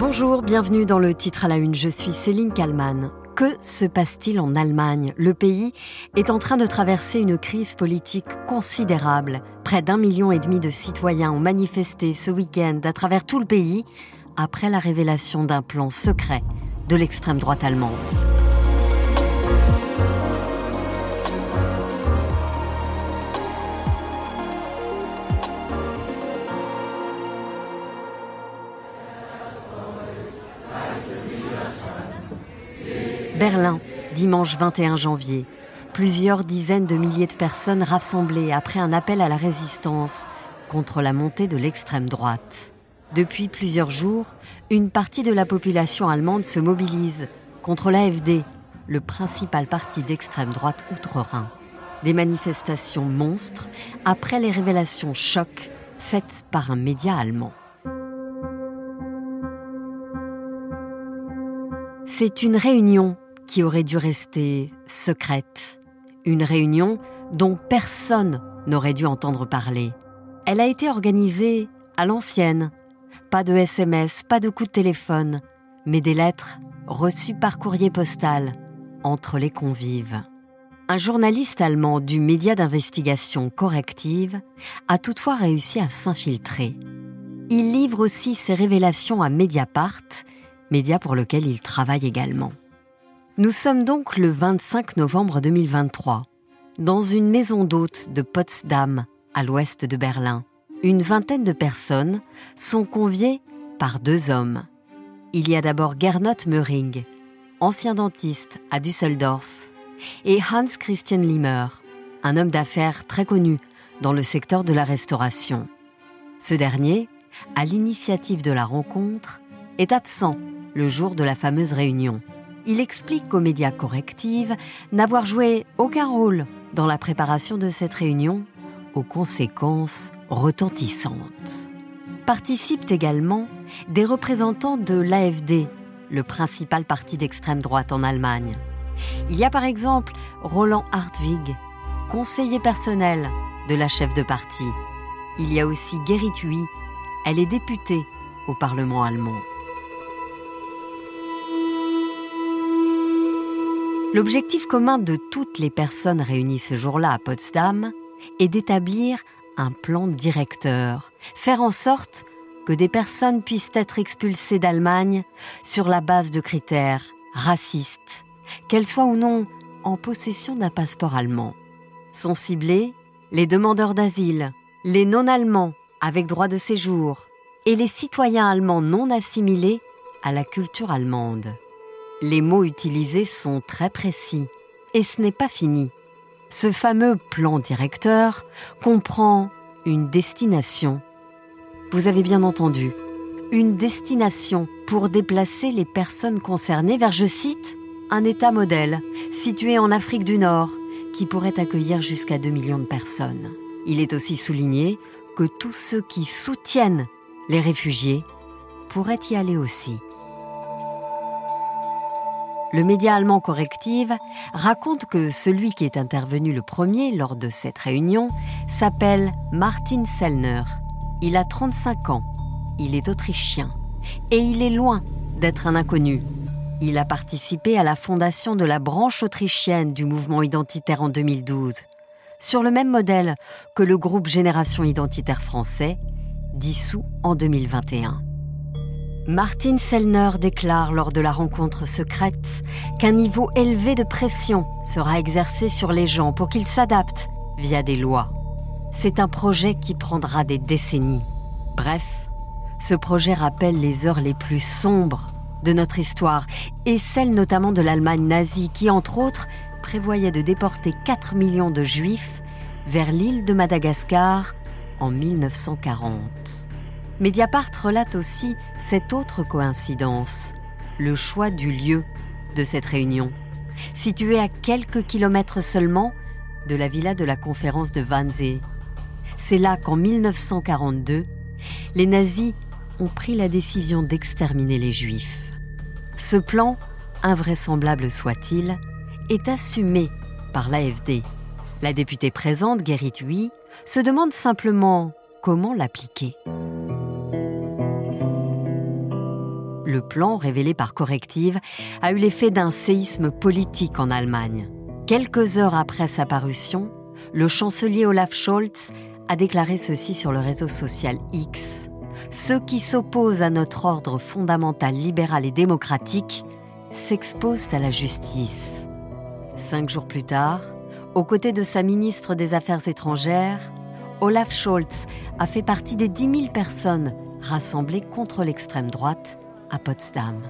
Bonjour, bienvenue dans le titre à la une. Je suis Céline Kallmann. Que se passe-t-il en Allemagne? Le pays est en train de traverser une crise politique considérable. Près d'un million et demi de citoyens ont manifesté ce week-end à travers tout le pays après la révélation d'un plan secret de l'extrême droite allemande. Berlin, dimanche 21 janvier. Plusieurs dizaines de milliers de personnes rassemblées après un appel à la résistance contre la montée de l'extrême droite. Depuis plusieurs jours, une partie de la population allemande se mobilise contre l'AFD, le principal parti d'extrême droite outre-Rhin. Des manifestations monstres après les révélations chocs faites par un média allemand. C'est une réunion qui aurait dû rester secrète. Une réunion dont personne n'aurait dû entendre parler. Elle a été organisée à l'ancienne. Pas de SMS, pas de coup de téléphone, mais des lettres reçues par courrier postal entre les convives. Un journaliste allemand du média d'investigation corrective a toutefois réussi à s'infiltrer. Il livre aussi ses révélations à Mediapart, média pour lequel il travaille également. Nous sommes donc le 25 novembre 2023, dans une maison d'hôte de Potsdam, à l'ouest de Berlin. Une vingtaine de personnes sont conviées par deux hommes. Il y a d'abord Gernot Möring, ancien dentiste à Düsseldorf, et Hans Christian Limmer, un homme d'affaires très connu dans le secteur de la restauration. Ce dernier, à l'initiative de la rencontre, est absent le jour de la fameuse réunion il explique aux médias correctifs n'avoir joué aucun rôle dans la préparation de cette réunion, aux conséquences retentissantes. Participent également des représentants de l'AFD, le principal parti d'extrême droite en Allemagne. Il y a par exemple Roland Hartwig, conseiller personnel de la chef de parti. Il y a aussi Gerrit Huy, elle est députée au Parlement allemand. L'objectif commun de toutes les personnes réunies ce jour-là à Potsdam est d'établir un plan directeur, faire en sorte que des personnes puissent être expulsées d'Allemagne sur la base de critères racistes, qu'elles soient ou non en possession d'un passeport allemand. Sont ciblés les demandeurs d'asile, les non-allemands avec droit de séjour et les citoyens allemands non assimilés à la culture allemande. Les mots utilisés sont très précis. Et ce n'est pas fini. Ce fameux plan directeur comprend une destination. Vous avez bien entendu, une destination pour déplacer les personnes concernées vers, je cite, un État modèle situé en Afrique du Nord qui pourrait accueillir jusqu'à 2 millions de personnes. Il est aussi souligné que tous ceux qui soutiennent les réfugiés pourraient y aller aussi le média allemand Corrective raconte que celui qui est intervenu le premier lors de cette réunion s'appelle Martin Sellner. Il a 35 ans, il est autrichien et il est loin d'être un inconnu. Il a participé à la fondation de la branche autrichienne du mouvement identitaire en 2012, sur le même modèle que le groupe Génération Identitaire français, dissous en 2021. Martin Sellner déclare lors de la rencontre secrète qu'un niveau élevé de pression sera exercé sur les gens pour qu'ils s'adaptent via des lois. C'est un projet qui prendra des décennies. Bref, ce projet rappelle les heures les plus sombres de notre histoire et celle notamment de l'Allemagne nazie qui, entre autres, prévoyait de déporter 4 millions de juifs vers l'île de Madagascar en 1940. Mediapart relate aussi cette autre coïncidence, le choix du lieu de cette réunion, située à quelques kilomètres seulement de la villa de la conférence de Wannsee. C'est là qu'en 1942, les nazis ont pris la décision d'exterminer les juifs. Ce plan, invraisemblable soit-il, est assumé par l'AFD. La députée présente, Gerrit Huy, se demande simplement comment l'appliquer. Le plan, révélé par Corrective, a eu l'effet d'un séisme politique en Allemagne. Quelques heures après sa parution, le chancelier Olaf Scholz a déclaré ceci sur le réseau social X. Ceux qui s'opposent à notre ordre fondamental libéral et démocratique s'exposent à la justice. Cinq jours plus tard, aux côtés de sa ministre des Affaires étrangères, Olaf Scholz a fait partie des 10 000 personnes rassemblées contre l'extrême droite à Potsdam.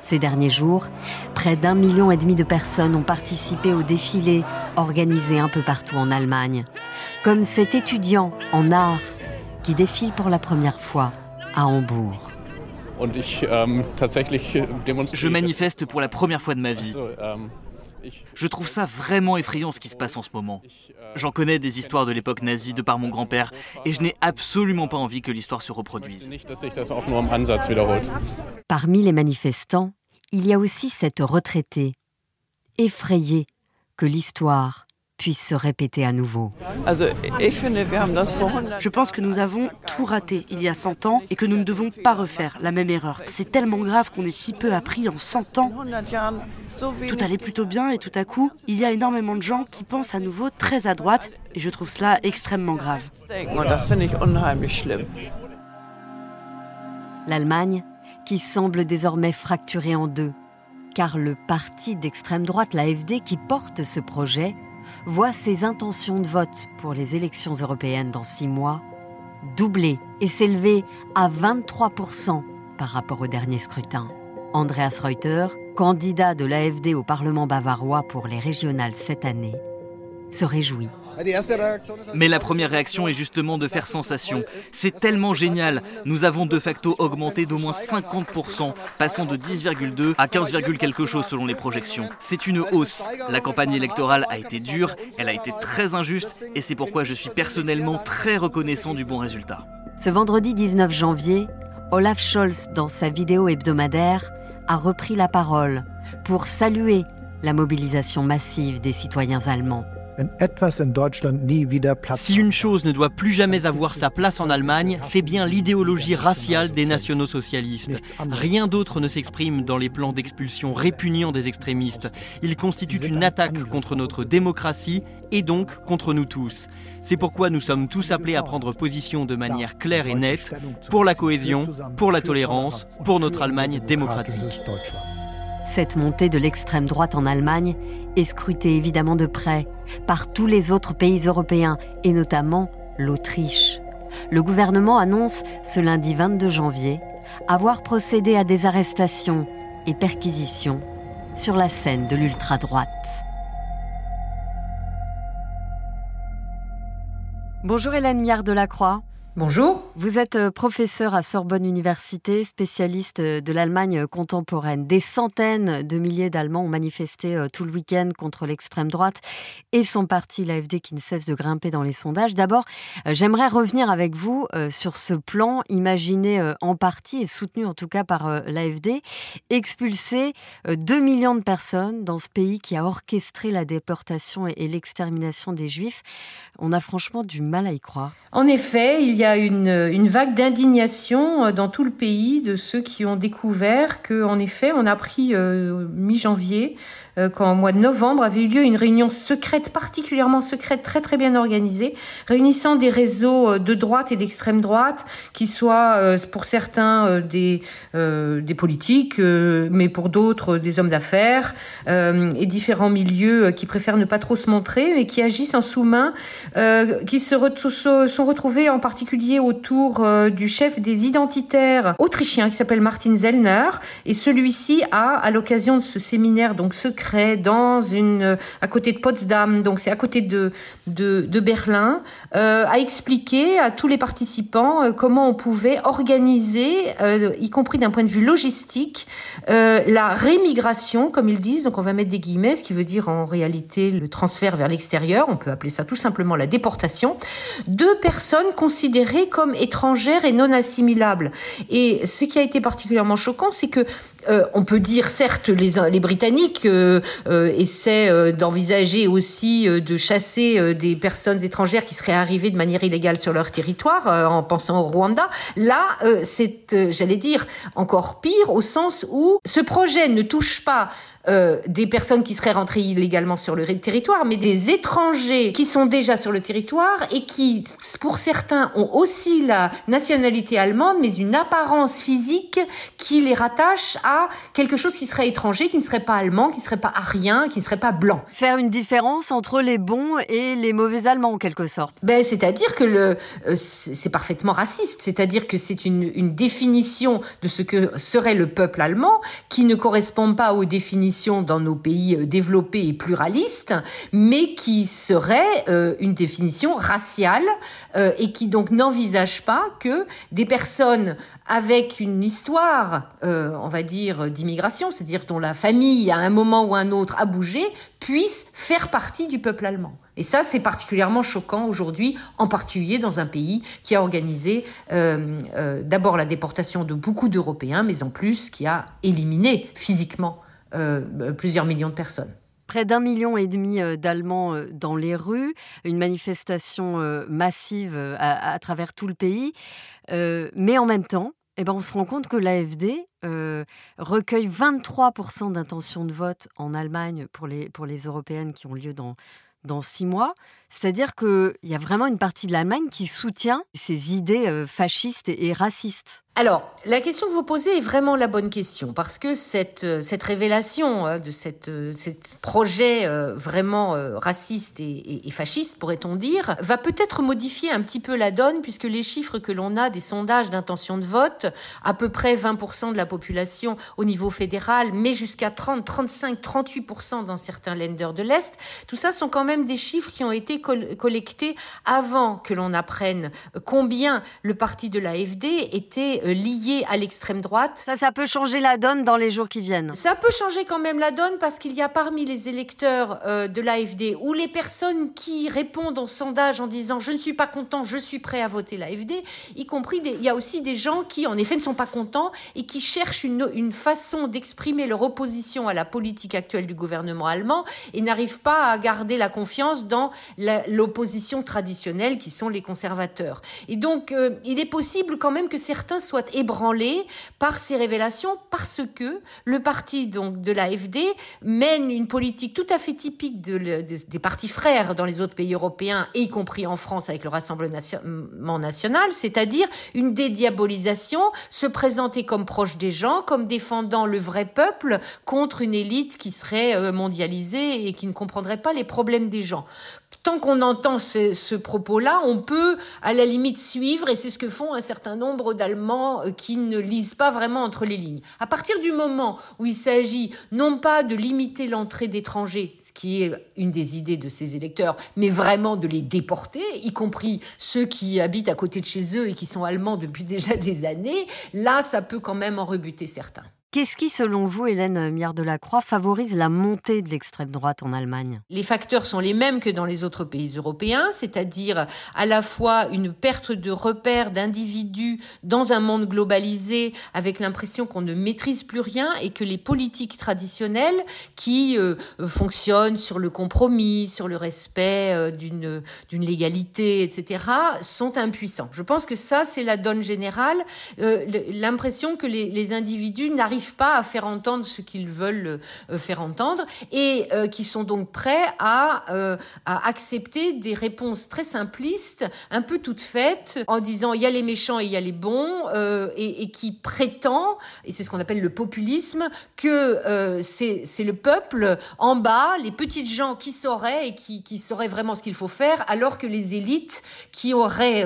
Ces derniers jours, près d'un million et demi de personnes ont participé au défilé organisé un peu partout en Allemagne, comme cet étudiant en art qui défile pour la première fois à Hambourg. Ähm, Je manifeste pour la première fois de ma vie. Je trouve ça vraiment effrayant ce qui se passe en ce moment. J'en connais des histoires de l'époque nazie de par mon grand-père et je n'ai absolument pas envie que l'histoire se reproduise. Parmi les manifestants, il y a aussi cette retraitée, effrayée que l'histoire puisse se répéter à nouveau. Je pense que nous avons tout raté il y a 100 ans et que nous ne devons pas refaire la même erreur. C'est tellement grave qu'on ait si peu appris en 100 ans. Tout allait plutôt bien et tout à coup, il y a énormément de gens qui pensent à nouveau très à droite et je trouve cela extrêmement grave. L'Allemagne, qui semble désormais fracturée en deux, car le parti d'extrême droite, l'AFD, qui porte ce projet, voit ses intentions de vote pour les élections européennes dans six mois doubler et s'élever à 23% par rapport au dernier scrutin. Andreas Reuter, candidat de l'AFD au Parlement bavarois pour les régionales cette année, se réjouit. Mais la première réaction est justement de faire sensation. C'est tellement génial. Nous avons de facto augmenté d'au moins 50%, passant de 10,2 à 15, quelque chose selon les projections. C'est une hausse. La campagne électorale a été dure, elle a été très injuste, et c'est pourquoi je suis personnellement très reconnaissant du bon résultat. Ce vendredi 19 janvier, Olaf Scholz, dans sa vidéo hebdomadaire, a repris la parole pour saluer la mobilisation massive des citoyens allemands. Si une chose ne doit plus jamais avoir sa place en Allemagne, c'est bien l'idéologie raciale des nationaux-socialistes. Rien d'autre ne s'exprime dans les plans d'expulsion répugnants des extrémistes. Ils constituent une attaque contre notre démocratie et donc contre nous tous. C'est pourquoi nous sommes tous appelés à prendre position de manière claire et nette pour la cohésion, pour la tolérance, pour notre Allemagne démocratique. Cette montée de l'extrême droite en Allemagne est scrutée évidemment de près par tous les autres pays européens et notamment l'Autriche. Le gouvernement annonce ce lundi 22 janvier avoir procédé à des arrestations et perquisitions sur la scène de l'ultra-droite. Bonjour Hélène Miard de la Croix. Bonjour. Vous êtes euh, professeur à Sorbonne Université, spécialiste euh, de l'Allemagne contemporaine. Des centaines de milliers d'Allemands ont manifesté euh, tout le week-end contre l'extrême droite et son parti, l'AFD, qui ne cesse de grimper dans les sondages. D'abord, j'aimerais revenir avec vous sur ce plan imaginé en partie et soutenu en tout cas par l'AFD, expulser 2 millions de personnes dans ce pays qui a orchestré la déportation et l'extermination des Juifs. On a franchement du mal à y croire. En effet, il y a une, vague d'indignation euh, dans tout le pays de ceux qui ont découvert que, en effet, on a pris euh, mi-janvier euh, qu'en mois de novembre avait eu lieu une réunion secrète, particulièrement secrète, très très bien organisée, réunissant des réseaux euh, de droite et d'extrême droite, qui soient pour certains des, des politiques, mais pour d'autres des hommes d'affaires, et différents milieux qui préfèrent ne pas trop se montrer, mais qui agissent en sous-main, qui se sont retrouvés en particulier autour du chef des identitaires autrichiens qui s'appelle Martin Zellner, et celui-ci a, à l'occasion de ce séminaire donc secret, dans une à côté de Potsdam, donc c'est à côté de de, de Berlin, euh, a expliqué à tous les participants euh, comment on pouvait organiser, euh, y compris d'un point de vue logistique, euh, la rémigration, comme ils disent. Donc on va mettre des guillemets, ce qui veut dire en réalité le transfert vers l'extérieur. On peut appeler ça tout simplement la déportation de personnes considérées comme étrangères et non assimilables. Et ce qui a été particulièrement choquant, c'est que euh, on peut dire certes les, Britanniques euh, euh, essaient d'envisager aussi de chasser des personnes étrangères qui seraient arrivées de manière illégale sur leur territoire en pensant au Rwanda. Là, c'est, j'allais dire, encore pire au sens où ce projet ne touche pas des personnes qui seraient rentrées illégalement sur le territoire, mais des étrangers qui sont déjà sur le territoire et qui, pour certains, ont aussi la nationalité allemande, mais une apparence physique qui les rattache à quelque chose qui serait étranger, qui ne serait pas allemand, qui ne serait pas arien, qui ne serait pas blanc. Faire une différence entre les bons et les mauvais Allemands, en quelque sorte. Ben, c'est-à-dire que le, euh, c'est parfaitement raciste. C'est-à-dire que c'est une, une définition de ce que serait le peuple allemand qui ne correspond pas aux définitions dans nos pays euh, développés et pluralistes, mais qui serait euh, une définition raciale euh, et qui donc n'envisage pas que des personnes avec une histoire, on va dire, d'immigration, c'est-à-dire dont la famille à un moment ou un autre a bougé, puissent faire partie du peuple allemand. Et ça, c'est particulièrement choquant aujourd'hui, en particulier dans un pays qui a organisé d'abord la déportation de beaucoup d'Européens, mais en plus qui a éliminé physiquement euh, plusieurs millions de personnes. Près d'un million et demi euh, d'Allemands euh, dans les rues, une manifestation massive à, travers tout le pays. mais en même temps, eh ben, on se rend compte que l'AFD recueille 23% d'intentions de vote en Allemagne pour les, pour les européennes qui ont lieu dans, dans six mois. C'est-à-dire qu'il y a vraiment une partie de l'Allemagne qui soutient ces idées fascistes et racistes. Alors, la question que vous posez est vraiment la bonne question parce que cette, euh, cette révélation hein, de cette, euh, cette projet euh, vraiment raciste et, et, fasciste, pourrait-on dire, va peut-être modifier un petit peu la donne puisque les chiffres que l'on a des sondages d'intention de vote, à peu près 20% de la population au niveau fédéral, mais jusqu'à 30, 35, 38% dans certains lenders de l'Est, tout ça sont quand même des chiffres qui ont été collectés avant que l'on apprenne combien le parti de l'AFD était lié à l'extrême droite. Ça, ça peut changer la donne dans les jours qui viennent. Ça peut changer quand même la donne parce qu'il y a parmi les électeurs euh, de l'AFD ou les personnes qui répondent au sondage en disant je ne suis pas content, je suis prêt à voter l'AFD, y compris des, il y a aussi des gens qui en effet ne sont pas contents et qui cherchent une, une façon d'exprimer leur opposition à la politique actuelle du gouvernement allemand et n'arrivent pas à garder la confiance dans l'opposition traditionnelle qui sont les conservateurs. Et donc euh, il est possible quand même que certains soient ébranlé par ces révélations parce que le parti donc de l'AFD mène une politique tout à fait typique des partis frères dans les autres pays européens, y compris en France avec le Rassemblement national, c'est-à-dire une dédiabolisation, se présenter comme proche des gens, comme défendant le vrai peuple contre une élite qui serait euh, mondialisée et qui ne comprendrait pas les problèmes des gens tant qu'on entend ce, propos-là, on peut à la limite suivre, et c'est ce que font un certain nombre d'Allemands euh, qui ne lisent pas vraiment entre les lignes. À partir du moment où il s'agit non pas de limiter l'entrée d'étrangers, ce qui est une des idées de ces électeurs, mais vraiment de les déporter, y compris ceux qui habitent à côté de chez eux et qui sont allemands depuis déjà des années, là, ça peut quand même en rebuter certains. Qu'est-ce qui, selon vous, Hélène Miard de la Croix, favorise la montée de l'extrême droite en Allemagne? Les facteurs sont les mêmes que dans les autres pays européens, c'est-à-dire à la fois une perte de repères d'individus dans un monde globalisé avec l'impression qu'on ne maîtrise plus rien et que les politiques traditionnelles qui euh, fonctionnent sur le compromis, sur le respect euh, d'une d'une légalité, etc., sont impuissants. Je pense que ça, c'est la donne générale, euh, l'impression que les, les individus n'arrivent pas à faire entendre ce qu'ils veulent euh, faire entendre et euh, qui sont donc prêts à, euh, à accepter des réponses très simplistes, un peu toutes faites, en disant il y a les méchants et il y a les bons, et, et, qui prétend, et c'est ce qu'on appelle le populisme, que c'est le peuple en bas, les petites gens qui sauraient et qui, qui sauraient vraiment ce qu'il faut faire, alors que les élites qui auraient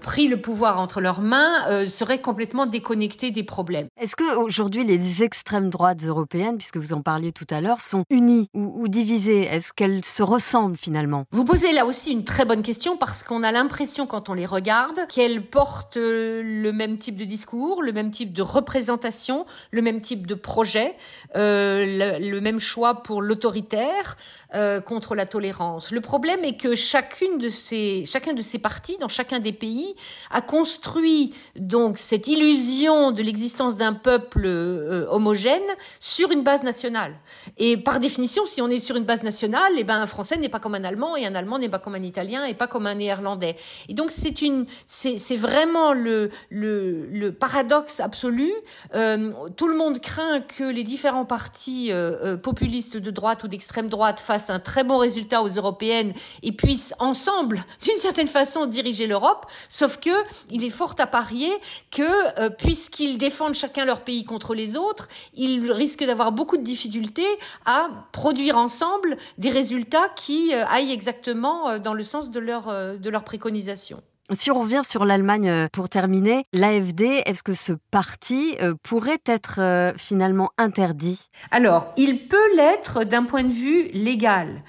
pris le pouvoir entre leurs mains seraient complètement déconnectées des problèmes. Est-ce que aujourd'hui les extrêmes droites européennes, puisque vous en parliez tout à l'heure, sont unies ou, divisées Est-ce qu'elles se ressemblent finalement? Vous posez là aussi une très bonne question parce qu'on a l'impression quand on les regarde qu'elles portent euh, le même type de discours, le même type de représentation, le même type de projet, euh, le, même choix pour l'autoritaire euh, contre la tolérance. Le problème est que chacune de ces, chacun de ces partis dans chacun des pays a construit donc cette illusion de l'existence d'un peuple euh, homogène sur une base nationale. Et par définition, si on est sur une base nationale, eh ben un Français n'est pas comme un Allemand et un Allemand n'est pas comme un Italien et pas comme un Néerlandais. Et donc c'est une, c'est vraiment le, le, le paradoxe absolu. Euh, tout le monde craint que les différents partis euh, populistes de droite ou d'extrême droite fassent un très bon résultat aux européennes et puissent ensemble, d'une certaine façon, diriger l'Europe. Sauf que il est fort à parier que puisqu'ils défendent chacun leur pays contre les autres, ils risquent d'avoir beaucoup de difficultés à produire ensemble des résultats qui euh, aillent exactement euh, dans le sens de leur, euh, de leur préconisation. Si on revient sur l'Allemagne pour terminer, l'AFD, est-ce que ce parti pourrait être finalement interdit? Alors, il peut l'être d'un point de vue légal.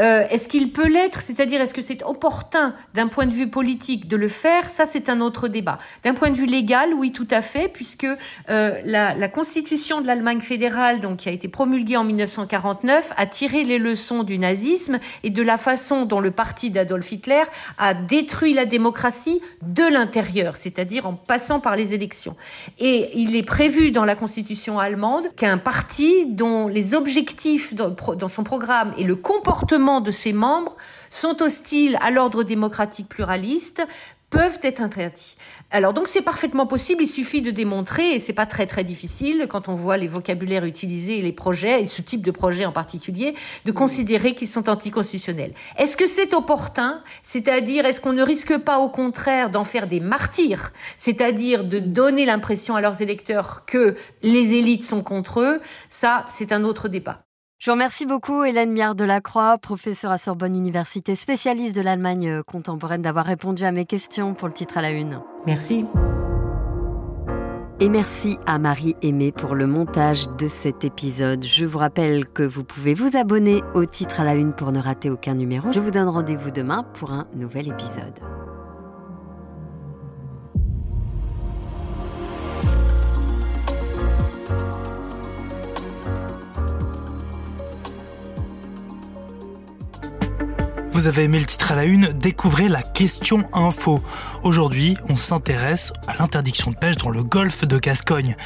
Euh, est-ce qu'il peut l'être? C'est-à-dire, est-ce que c'est opportun d'un point de vue politique de le faire? Ça, c'est un autre débat. D'un point de vue légal, oui, tout à fait, puisque euh, la, constitution de l'Allemagne fédérale, donc qui a été promulguée en 1949, a tiré les leçons du nazisme et de la façon dont le parti d'Adolf Hitler a détruit la démocratie de l'intérieur, c'est-à-dire en passant par les élections. Et il est prévu dans la constitution allemande qu'un parti dont les objectifs dans son programme et le comportement de ses membres sont hostiles à l'ordre démocratique pluraliste peuvent être interdits. Alors donc c'est parfaitement possible, il suffit de démontrer et c'est pas très très difficile quand on voit les vocabulaires utilisés et les projets et ce type de projet en particulier de considérer qu'ils sont anticonstitutionnels. Est-ce que c'est opportun? C'est-à-dire est-ce qu'on ne risque pas au contraire d'en faire des martyrs, c'est-à-dire de donner l'impression à leurs électeurs que les élites sont contre eux? Ça, c'est un autre débat. Je vous remercie beaucoup, Hélène Miard de la Croix, professeure à Sorbonne Université, spécialiste de l'Allemagne euh, contemporaine, d'avoir répondu à mes questions pour le titre à la une. Merci. Et merci à Marie Aimée pour le montage de cet épisode. Je vous rappelle que vous pouvez vous abonner au titre à la une pour ne rater aucun numéro. Je vous donne rendez-vous demain pour un nouvel épisode. Vous avez aimé le titre à la une, découvrez la question info. Aujourd'hui, on s'intéresse à l'interdiction de pêche dans le golfe de Gascogne.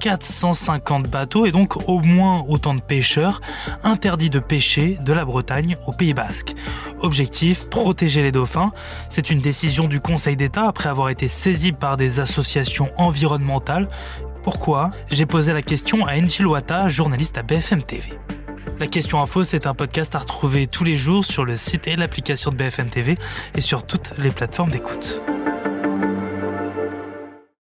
450 bateaux et donc au moins autant de pêcheurs interdits de pêcher de la Bretagne au Pays Basque. Objectif, protéger les dauphins. C'est une décision du Conseil d'État après avoir été saisi par des associations environnementales. Pourquoi? J'ai posé la question à Enchil journaliste à BFM TV. La question info, c'est un podcast à retrouver tous les jours sur le site et l'application de BFM TV et sur toutes les plateformes d'écoute.